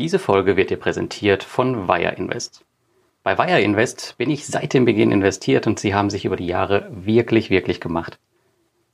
Diese Folge wird dir präsentiert von Wire Invest. Bei Wire Invest bin ich seit dem Beginn investiert und sie haben sich über die Jahre wirklich, wirklich gemacht.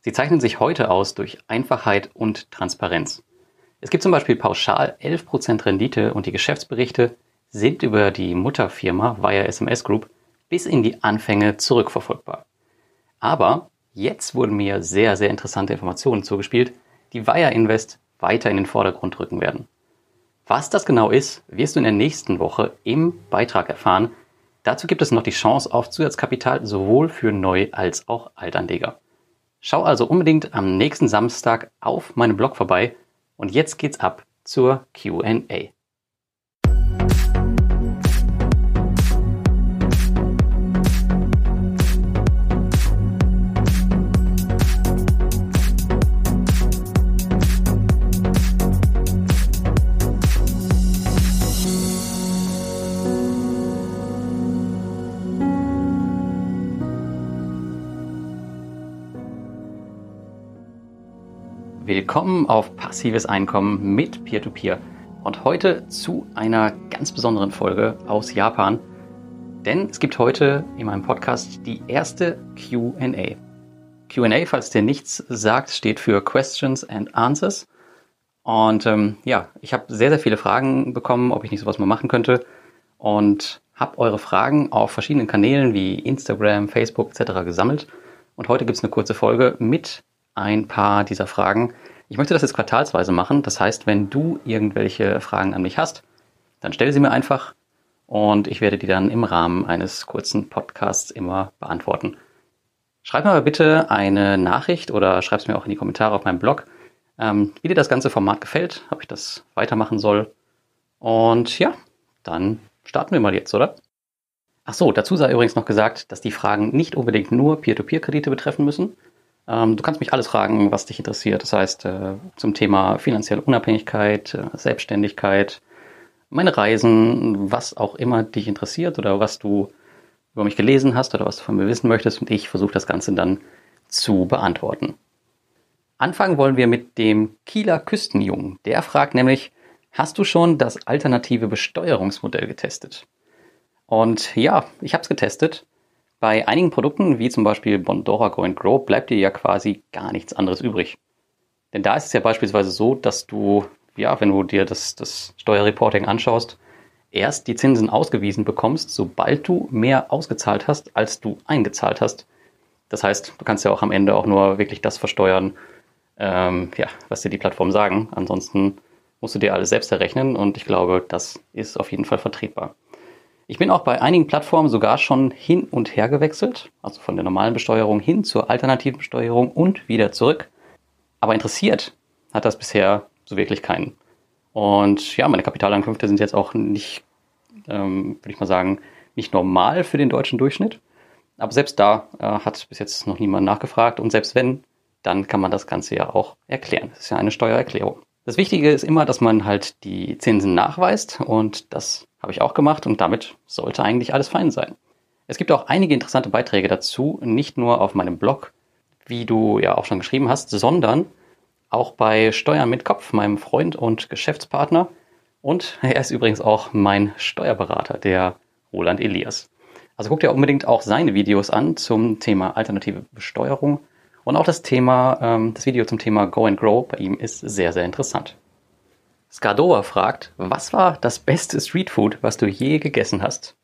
Sie zeichnen sich heute aus durch Einfachheit und Transparenz. Es gibt zum Beispiel pauschal 11% Rendite und die Geschäftsberichte sind über die Mutterfirma Wire SMS Group bis in die Anfänge zurückverfolgbar. Aber jetzt wurden mir sehr, sehr interessante Informationen zugespielt, die Wire Invest weiter in den Vordergrund rücken werden. Was das genau ist, wirst du in der nächsten Woche im Beitrag erfahren. Dazu gibt es noch die Chance auf Zusatzkapital sowohl für Neu- als auch Altanleger. Schau also unbedingt am nächsten Samstag auf meinem Blog vorbei und jetzt geht's ab zur QA. Willkommen auf Passives Einkommen mit Peer-to-Peer -Peer. und heute zu einer ganz besonderen Folge aus Japan. Denn es gibt heute in meinem Podcast die erste QA. QA, falls dir nichts sagt, steht für Questions and Answers. Und ähm, ja, ich habe sehr, sehr viele Fragen bekommen, ob ich nicht sowas mal machen könnte. Und habe eure Fragen auf verschiedenen Kanälen wie Instagram, Facebook etc. gesammelt. Und heute gibt es eine kurze Folge mit ein paar dieser Fragen. Ich möchte das jetzt quartalsweise machen. Das heißt, wenn du irgendwelche Fragen an mich hast, dann stell sie mir einfach und ich werde die dann im Rahmen eines kurzen Podcasts immer beantworten. Schreib mir aber bitte eine Nachricht oder schreib es mir auch in die Kommentare auf meinem Blog, ähm, wie dir das ganze Format gefällt, ob ich das weitermachen soll. Und ja, dann starten wir mal jetzt, oder? Ach so, dazu sei übrigens noch gesagt, dass die Fragen nicht unbedingt nur Peer-to-Peer-Kredite betreffen müssen, du kannst mich alles fragen, was dich interessiert. Das heißt, äh, zum Thema finanzielle Unabhängigkeit, äh, Selbstständigkeit, meine Reisen, was auch immer dich interessiert oder was du über mich gelesen hast oder was du von mir wissen möchtest. Und ich versuche das Ganze dann zu beantworten. Anfangen wollen wir mit dem Kieler Küstenjungen. Der fragt nämlich, hast du schon das alternative Besteuerungsmodell getestet? Und ja, ich habe es getestet. Bei einigen Produkten, wie zum Beispiel Bondora Go Grow, bleibt dir ja quasi gar nichts anderes übrig. Denn da ist es ja beispielsweise so, dass du, ja, wenn du dir das, das Steuerreporting anschaust, erst die Zinsen ausgewiesen bekommst, sobald du mehr ausgezahlt hast, als du eingezahlt hast. Das heißt, du kannst ja auch am Ende auch nur wirklich das versteuern, ähm, ja, was dir die Plattform sagen. Ansonsten musst du dir alles selbst errechnen und ich glaube, das ist auf jeden Fall vertretbar. Ich bin auch bei einigen Plattformen sogar schon hin und her gewechselt, also von der normalen Besteuerung hin zur alternativen Besteuerung und wieder zurück. Aber interessiert hat das bisher so wirklich keinen. Und ja, meine Kapitalankünfte sind jetzt auch nicht, ähm, würde ich mal sagen, nicht normal für den deutschen Durchschnitt. Aber selbst da äh, hat bis jetzt noch niemand nachgefragt. Und selbst wenn, dann kann man das Ganze ja auch erklären. Das ist ja eine Steuererklärung. Das Wichtige ist immer, dass man halt die Zinsen nachweist und das habe ich auch gemacht und damit sollte eigentlich alles fein sein. Es gibt auch einige interessante Beiträge dazu, nicht nur auf meinem Blog, wie du ja auch schon geschrieben hast, sondern auch bei Steuern mit Kopf, meinem Freund und Geschäftspartner. Und er ist übrigens auch mein Steuerberater, der Roland Elias. Also guck dir unbedingt auch seine Videos an zum Thema alternative Besteuerung und auch das Thema, ähm, das Video zum Thema Go and Grow bei ihm ist sehr, sehr interessant. Skadova fragt, was war das beste Streetfood, was du je gegessen hast?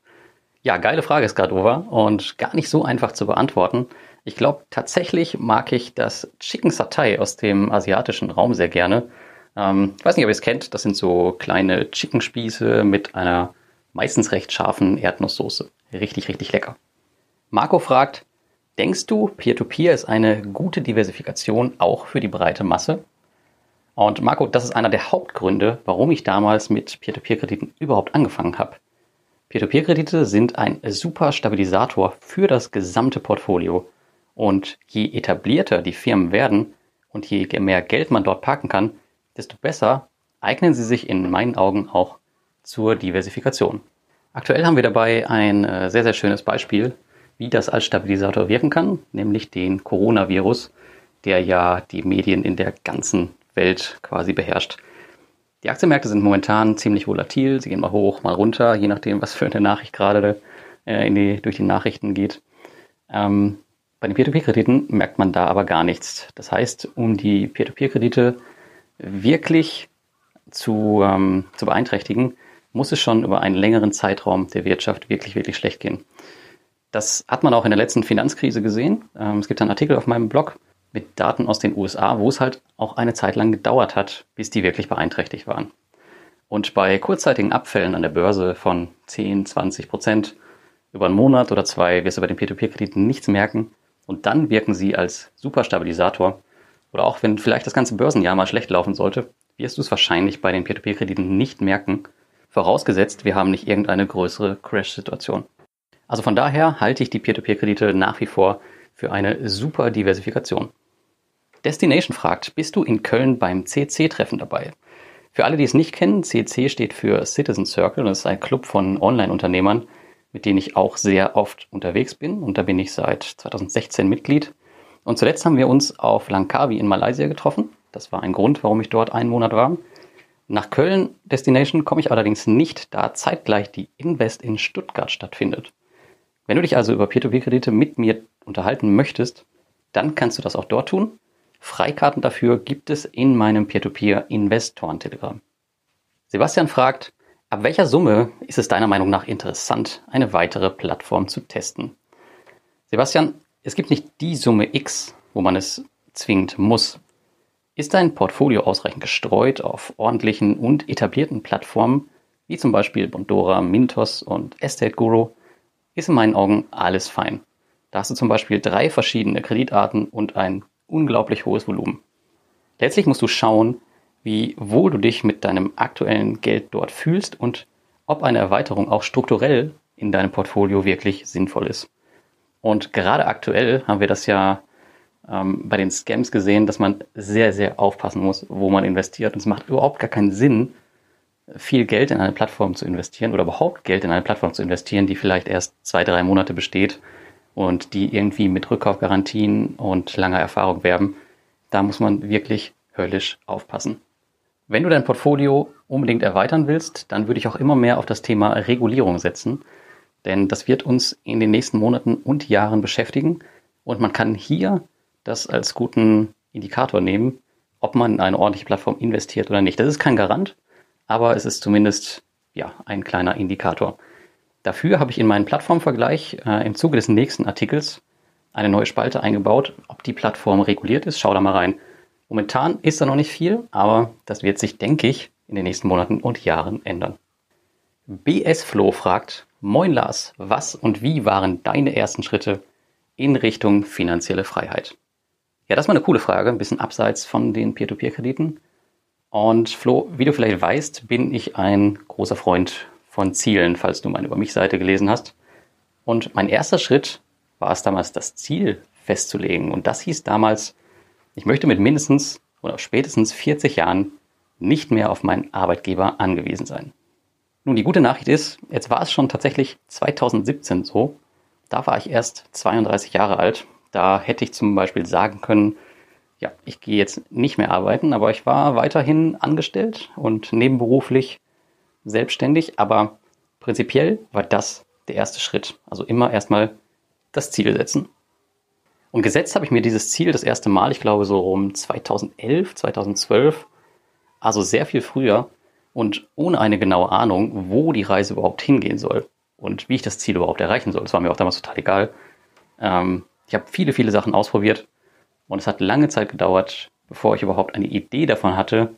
Ja, geile Frage, Skadova, und gar nicht so einfach zu beantworten. Ich glaube, tatsächlich mag ich das Chicken Satay aus dem asiatischen Raum sehr gerne. Ähm, ich weiß nicht, ob ihr es kennt, das sind so kleine Chicken-Spieße mit einer meistens recht scharfen Erdnusssoße. Richtig, richtig lecker. Marco fragt, Denkst du, Peer-to-Peer -Peer ist eine gute Diversifikation auch für die breite Masse? Und Marco, das ist einer der Hauptgründe, warum ich damals mit Peer-to-Peer-Krediten überhaupt angefangen habe. Peer-to-Peer-Kredite sind ein super Stabilisator für das gesamte Portfolio. Und je etablierter die Firmen werden und je mehr Geld man dort parken kann, desto besser eignen sie sich in meinen Augen auch zur Diversifikation. Aktuell haben wir dabei ein äh, sehr, sehr schönes Beispiel wie das als Stabilisator wirken kann, nämlich den Coronavirus, der ja die Medien in der ganzen Welt quasi beherrscht. Die Aktienmärkte sind momentan ziemlich volatil. Sie gehen mal hoch, mal runter, je nachdem, was für eine Nachricht gerade äh, die, durch die Nachrichten geht. Ähm, bei den Peer-to-Peer-Krediten merkt man da aber gar nichts. Das heißt, um die Peer-to-Peer-Kredite wirklich zu, ähm, zu beeinträchtigen, muss es schon über einen längeren Zeitraum der Wirtschaft wirklich, wirklich schlecht gehen. Das hat man auch in der letzten Finanzkrise gesehen. Ähm, es gibt einen Artikel auf meinem Blog mit Daten aus den USA, wo es halt auch eine Zeit lang gedauert hat, bis die wirklich beeinträchtigt waren. Und bei kurzzeitigen Abfällen an der Börse von 10, 20 Prozent über einen Monat oder zwei wirst du bei den Peer-to-Peer-Krediten nichts merken. Und dann wirken sie als Superstabilisator. Oder auch wenn vielleicht das ganze Börsenjahr mal schlecht laufen sollte, wirst du es wahrscheinlich bei den Peer-to-Peer-Krediten nicht merken, vorausgesetzt wir haben nicht irgendeine größere Crash-Situation. Also von daher halte ich die Peer-to-Peer-Kredite nach wie vor für eine super Diversifikation. Destination fragt, bist du in Köln beim CC-Treffen dabei? Für alle, die es nicht kennen, CC steht für Citizen Circle und ist ein Club von Online-Unternehmern, mit denen ich auch sehr oft unterwegs bin. Und da bin ich seit 2016 Mitglied. Und zuletzt haben wir uns auf Langkawi in Malaysia getroffen. Das war ein Grund, warum ich dort einen Monat war. Nach Köln Destination komme ich allerdings nicht, da zeitgleich die Invest in Stuttgart stattfindet. Wenn du dich also über Peer-to-Peer-Kredite mit mir unterhalten möchtest, dann kannst du das auch dort tun. Freikarten dafür gibt es in meinem Peer-to-Peer-Investoren-Telegramm. Sebastian fragt, Ab welcher Summe ist es deiner Meinung nach interessant, eine weitere Plattform zu testen? Sebastian, es gibt nicht die Summe X, wo man es zwingend muss. Ist dein Portfolio ausreichend gestreut auf ordentlichen und etablierten Plattformen, wie zum Beispiel Bondora, Mintos und Estate Guru, ist in meinen Augen alles fein. Da hast du zum Beispiel drei verschiedene Kreditarten und ein unglaublich hohes Volumen. Letztlich musst du schauen, wie wohl du dich mit deinem aktuellen Geld dort fühlst und ob eine Erweiterung auch strukturell in deinem Portfolio wirklich sinnvoll ist. Und gerade aktuell haben wir das ja ähm, bei den Scams gesehen, dass man sehr, sehr aufpassen muss, wo man investiert. Und es macht überhaupt gar keinen Sinn, viel Geld in eine Plattform zu investieren oder überhaupt Geld in eine Plattform zu investieren, die vielleicht erst zwei, drei Monate besteht und die irgendwie mit Rückkaufgarantien und langer Erfahrung werben. Da muss man wirklich höllisch aufpassen. Wenn du dein Portfolio unbedingt erweitern willst, dann würde ich auch immer mehr auf das Thema Regulierung setzen, denn das wird uns in den nächsten Monaten und Jahren beschäftigen und man kann hier das als guten Indikator nehmen, ob man in eine ordentliche Plattform investiert oder nicht. Das ist kein Garant, aber es ist zumindest ja, ein kleiner Indikator. Dafür habe ich in meinen Plattformvergleich äh, im Zuge des nächsten Artikels eine neue Spalte eingebaut, ob die Plattform reguliert ist. Schau da mal rein. Momentan ist da noch nicht viel, aber das wird sich, denke ich, in den nächsten Monaten und Jahren ändern. BS Flo fragt, Moin Lars, was und wie waren deine ersten Schritte in Richtung finanzielle Freiheit? Ja, das war eine coole Frage, ein bisschen abseits von den Peer-to-Peer-Krediten. Und Flo, wie du vielleicht weißt, bin ich ein großer Freund von Zielen, falls du meine Über mich Seite gelesen hast. Und mein erster Schritt war es damals, das Ziel festzulegen. Und das hieß damals, ich möchte mit mindestens oder spätestens 40 Jahren nicht mehr auf meinen Arbeitgeber angewiesen sein. Nun, die gute Nachricht ist, jetzt war es schon tatsächlich 2017 so. Da war ich erst 32 Jahre alt. Da hätte ich zum Beispiel sagen können, ja, ich gehe jetzt nicht mehr arbeiten, aber ich war weiterhin angestellt und nebenberuflich selbstständig. Aber prinzipiell war das der erste Schritt. Also immer erstmal das Ziel setzen. Und gesetzt habe ich mir dieses Ziel das erste Mal, ich glaube so um 2011, 2012, also sehr viel früher und ohne eine genaue Ahnung, wo die Reise überhaupt hingehen soll und wie ich das Ziel überhaupt erreichen soll. Das war mir auch damals total egal. Ähm, ich habe viele, viele Sachen ausprobiert und es hat lange Zeit gedauert, bevor ich überhaupt eine Idee davon hatte,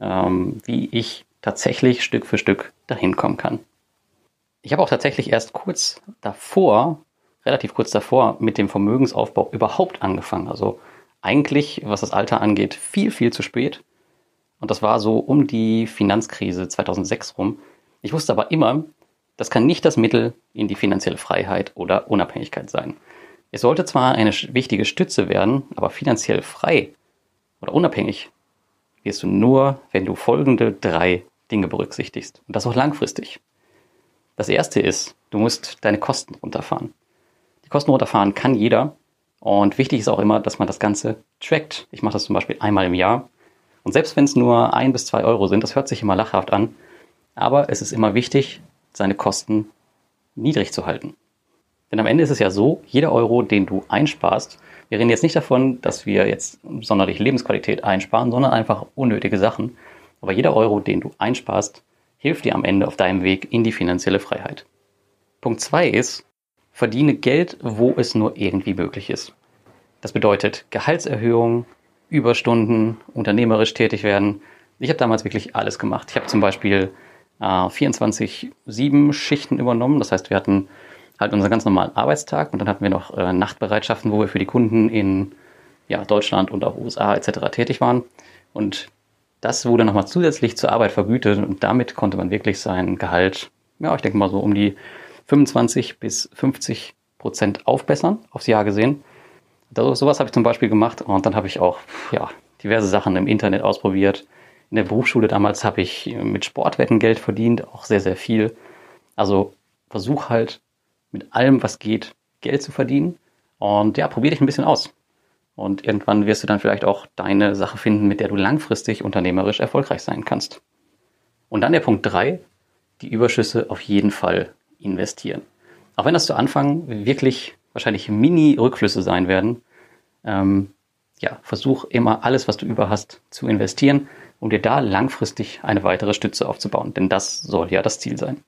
ähm, wie ich tatsächlich Stück für Stück dahin kommen kann. Ich habe auch tatsächlich erst kurz davor relativ kurz davor mit dem Vermögensaufbau überhaupt angefangen. Also eigentlich, was das Alter angeht, viel, viel zu spät. Und das war so um die Finanzkrise 2006 rum. Ich wusste aber immer, das kann nicht das Mittel in die finanzielle Freiheit oder Unabhängigkeit sein. Es sollte zwar eine wichtige Stütze werden, aber finanziell frei oder unabhängig wirst du nur, wenn du folgende drei Dinge berücksichtigst. Und das auch langfristig. Das erste ist, du musst deine Kosten runterfahren. Kosten runterfahren kann jeder. Und wichtig ist auch immer, dass man das Ganze trackt. Ich mache das zum Beispiel einmal im Jahr Und selbst wenn es nur ein bis zwei Euro sind, das hört sich immer lachhaft an, aber es ist immer wichtig, seine Kosten niedrig zu halten. Denn am Ende ist es ja so, jeder Euro, den du einsparst, wir reden jetzt nicht davon, dass wir jetzt sonderlich Lebensqualität einsparen, sondern einfach unnötige Sachen. Aber jeder Euro, den du einsparst, hilft dir am Ende auf deinem Weg in die finanzielle Freiheit. Punkt zwei ist, verdiene Geld, wo es nur irgendwie möglich ist. Das bedeutet Gehaltserhöhung, Überstunden, unternehmerisch tätig werden. Ich habe damals wirklich alles gemacht. Ich habe zum Beispiel äh, 24-7 Schichten übernommen. Das heißt, wir hatten halt unseren ganz normalen Arbeitstag und dann hatten wir noch äh, Nachtbereitschaften, wo wir für die Kunden in ja, Deutschland und auch USA etc. tätig waren. Und das wurde nochmal zusätzlich zur Arbeit vergütet und damit konnte man wirklich sein Gehalt, ja, ich denke mal so um die 25 bis 50 Prozent aufbessern, aufs Jahr gesehen. Das, sowas habe ich zum Beispiel gemacht und dann habe ich auch ja, diverse Sachen im Internet ausprobiert. In der Berufsschule damals habe ich mit Sportwetten Geld verdient, auch sehr, sehr viel. Also versuch halt mit allem, was geht, Geld zu verdienen. Und ja, probier dich ein bisschen aus. Und irgendwann wirst du dann vielleicht auch deine Sache finden, mit der du langfristig unternehmerisch erfolgreich sein kannst. Und dann der Punkt drei: die Überschüsse auf jeden Fall investieren. Auch wenn das zu Anfang wirklich wahrscheinlich Mini-Rückflüsse sein werden, ähm, ja, versuch immer alles, was du über hast, zu investieren, um dir da langfristig eine weitere Stütze aufzubauen. Denn das soll ja das Ziel sein.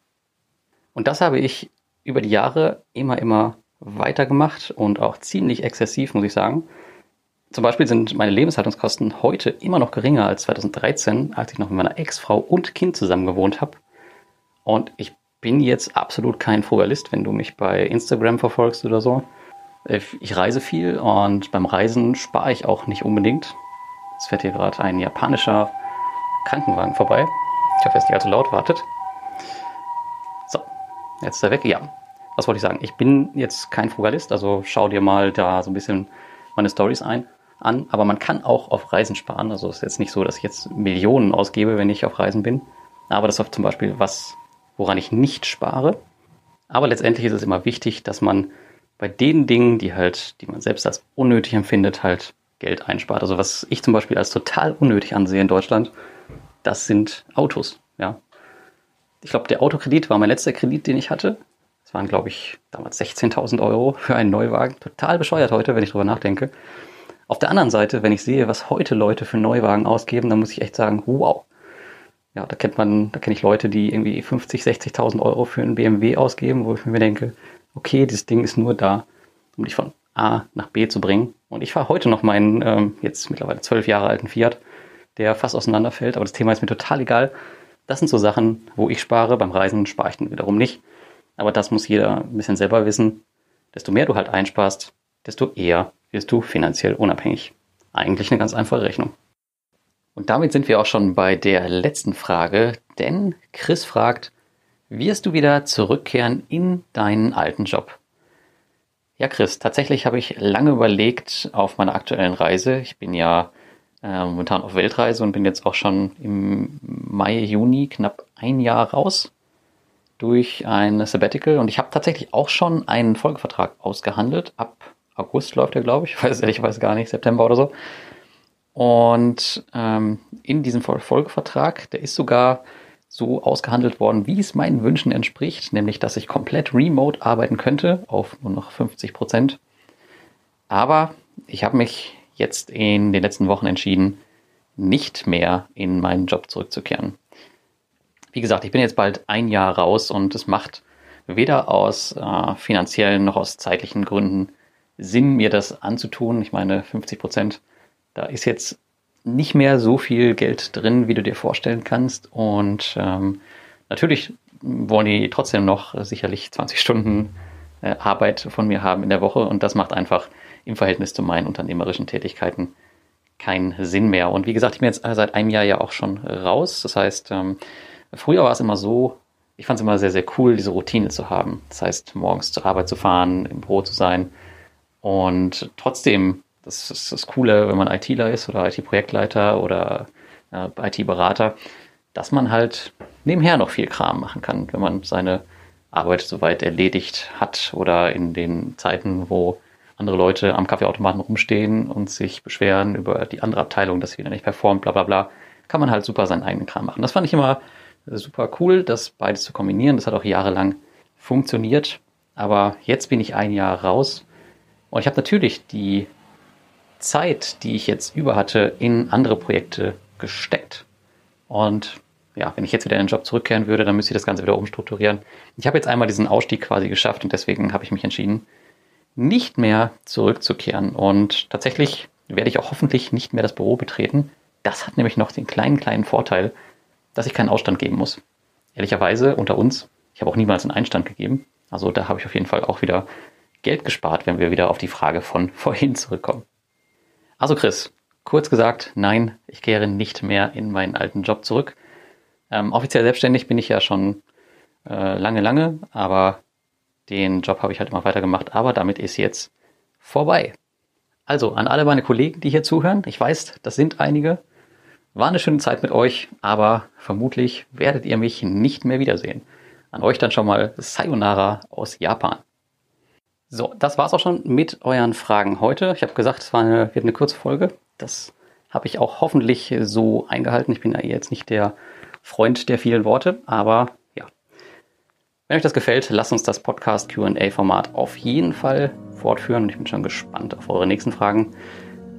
Und das habe ich über die Jahre immer, immer weitergemacht und auch ziemlich exzessiv, muss ich sagen. Zum Beispiel sind meine Lebenshaltungskosten heute immer noch geringer als 2013, als ich noch mit meiner Ex-Frau und Kind zusammen gewohnt habe. Und ich bin jetzt absolut kein Frugalist, wenn du mich bei Instagram verfolgst oder so. Ich reise viel und beim Reisen spare ich auch nicht unbedingt. Es fährt hier gerade ein japanischer Krankenwagen vorbei. Ich hoffe, er ist nicht allzu laut, wartet. Jetzt ist er weg. Ja, was wollte ich sagen? Ich bin jetzt kein Frugalist, also schau dir mal da so ein bisschen meine Stories ein an. Aber man kann auch auf Reisen sparen. Also es ist jetzt nicht so, dass ich jetzt Millionen ausgebe, wenn ich auf Reisen bin. Aber das ist zum Beispiel was, woran ich nicht spare. Aber letztendlich ist es immer wichtig, dass man bei den Dingen, die halt, die man selbst als unnötig empfindet, halt Geld einspart. Also was ich zum Beispiel als total unnötig ansehe in Deutschland, das sind Autos. Ja, ich glaube, der Autokredit war mein letzter Kredit, den ich hatte. Das waren, glaube ich, damals 16.000 Euro für einen Neuwagen. Total bescheuert heute, wenn ich drüber nachdenke. Auf der anderen Seite, wenn ich sehe, was heute Leute für Neuwagen ausgeben, dann muss ich echt sagen, wow. Ja, da kennt man, da kenne ich Leute, die irgendwie 50, 60.000 Euro für einen BMW ausgeben, wo ich mir denke, okay, dieses Ding ist nur da, um dich von A nach B zu bringen. Und ich fahre heute noch meinen ähm, jetzt mittlerweile zwölf Jahre alten Fiat, der fast auseinanderfällt, aber das Thema ist mir total egal. Das sind so Sachen, wo ich spare. Beim Reisen spare ich dann wiederum nicht. Aber das muss jeder ein bisschen selber wissen. Desto mehr du halt einsparst, desto eher wirst du finanziell unabhängig. Eigentlich eine ganz einfache Rechnung. Und damit sind wir auch schon bei der letzten Frage, denn Chris fragt, wirst du wieder zurückkehren in deinen alten Job? Ja, Chris, tatsächlich habe ich lange überlegt auf meiner aktuellen Reise. Ich bin ja äh, momentan auf Weltreise und bin jetzt auch schon im Mai, Juni knapp ein Jahr raus durch ein Sabbatical und ich habe tatsächlich auch schon einen Folgevertrag ausgehandelt. Ab August läuft er, glaube ich. Ich weiß ehrlich gar nicht, September oder so. Und ähm, in diesem Folgevertrag, der ist sogar so ausgehandelt worden, wie es meinen Wünschen entspricht, nämlich dass ich komplett remote arbeiten könnte, auf nur noch 50 Prozent. Aber ich habe mich jetzt in den letzten Wochen entschieden, nicht mehr in meinen Job zurückzukehren. Wie gesagt, ich bin jetzt bald ein Jahr raus und es macht weder aus äh, finanziellen noch aus zeitlichen Gründen Sinn, mir das anzutun. Ich meine, 50 Prozent, da ist jetzt nicht mehr so viel Geld drin, wie du dir vorstellen kannst. Und ähm, natürlich wollen die trotzdem noch sicherlich 20 Stunden äh, Arbeit von mir haben in der Woche und das macht einfach im Verhältnis zu meinen unternehmerischen Tätigkeiten keinen Sinn mehr. Und wie gesagt, ich bin jetzt seit einem Jahr ja auch schon raus. Das heißt, ähm, früher war es immer so, ich fand es immer sehr, sehr cool, diese Routine zu haben. Das heißt, morgens zur Arbeit zu fahren, im Büro zu sein. Und trotzdem, das ist das Coole, wenn man ITler ist oder IT-Projektleiter oder äh, IT-Berater, dass man halt nebenher noch viel Kram machen kann, wenn man seine Arbeit soweit erledigt hat oder in den Zeiten, wo andere Leute am Kaffeeautomaten rumstehen und sich beschweren über die andere Abteilung, dass sie wieder nicht performt, bla bla bla, kann man halt super seinen eigenen Kram machen. Das fand ich immer super cool, das beides zu kombinieren. Das hat auch jahrelang funktioniert. Aber jetzt bin ich ein Jahr raus und ich habe natürlich die Zeit, die ich jetzt über hatte, in andere Projekte gesteckt. Und ja, wenn ich jetzt wieder in den Job zurückkehren würde, dann müsste ich das Ganze wieder umstrukturieren. Ich habe jetzt einmal diesen Ausstieg quasi geschafft und deswegen habe ich mich entschieden, nicht mehr zurückzukehren. Und tatsächlich werde ich auch hoffentlich nicht mehr das Büro betreten. Das hat nämlich noch den kleinen, kleinen Vorteil, dass ich keinen Ausstand geben muss. Ehrlicherweise unter uns, ich habe auch niemals einen Einstand gegeben. Also da habe ich auf jeden Fall auch wieder Geld gespart, wenn wir wieder auf die Frage von vorhin zurückkommen. Also Chris, kurz gesagt, nein, ich kehre nicht mehr in meinen alten Job zurück. Ähm, offiziell selbstständig bin ich ja schon äh, lange, lange, aber den Job habe ich halt immer weitergemacht. Aber damit ist jetzt vorbei. Also an alle meine Kollegen, die hier zuhören, ich weiß, das sind einige. War eine schöne Zeit mit euch, aber vermutlich werdet ihr mich nicht mehr wiedersehen. An euch dann schon mal Sayonara aus Japan. So, das war's auch schon mit euren Fragen heute. Ich habe gesagt, es war eine, wird eine kurze Folge. Das habe ich auch hoffentlich so eingehalten. Ich bin ja jetzt nicht der Freund der vielen Worte, aber ja. Wenn euch das gefällt, lasst uns das Podcast QA-Format auf jeden Fall fortführen ich bin schon gespannt auf eure nächsten Fragen.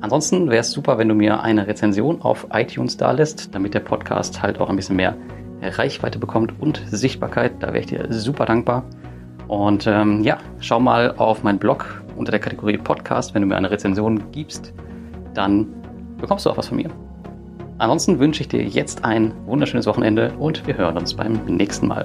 Ansonsten wäre es super, wenn du mir eine Rezension auf iTunes da lässt, damit der Podcast halt auch ein bisschen mehr Reichweite bekommt und Sichtbarkeit. Da wäre ich dir super dankbar. Und ähm, ja, schau mal auf meinen Blog unter der Kategorie Podcast. Wenn du mir eine Rezension gibst, dann bekommst du auch was von mir. Ansonsten wünsche ich dir jetzt ein wunderschönes Wochenende und wir hören uns beim nächsten Mal.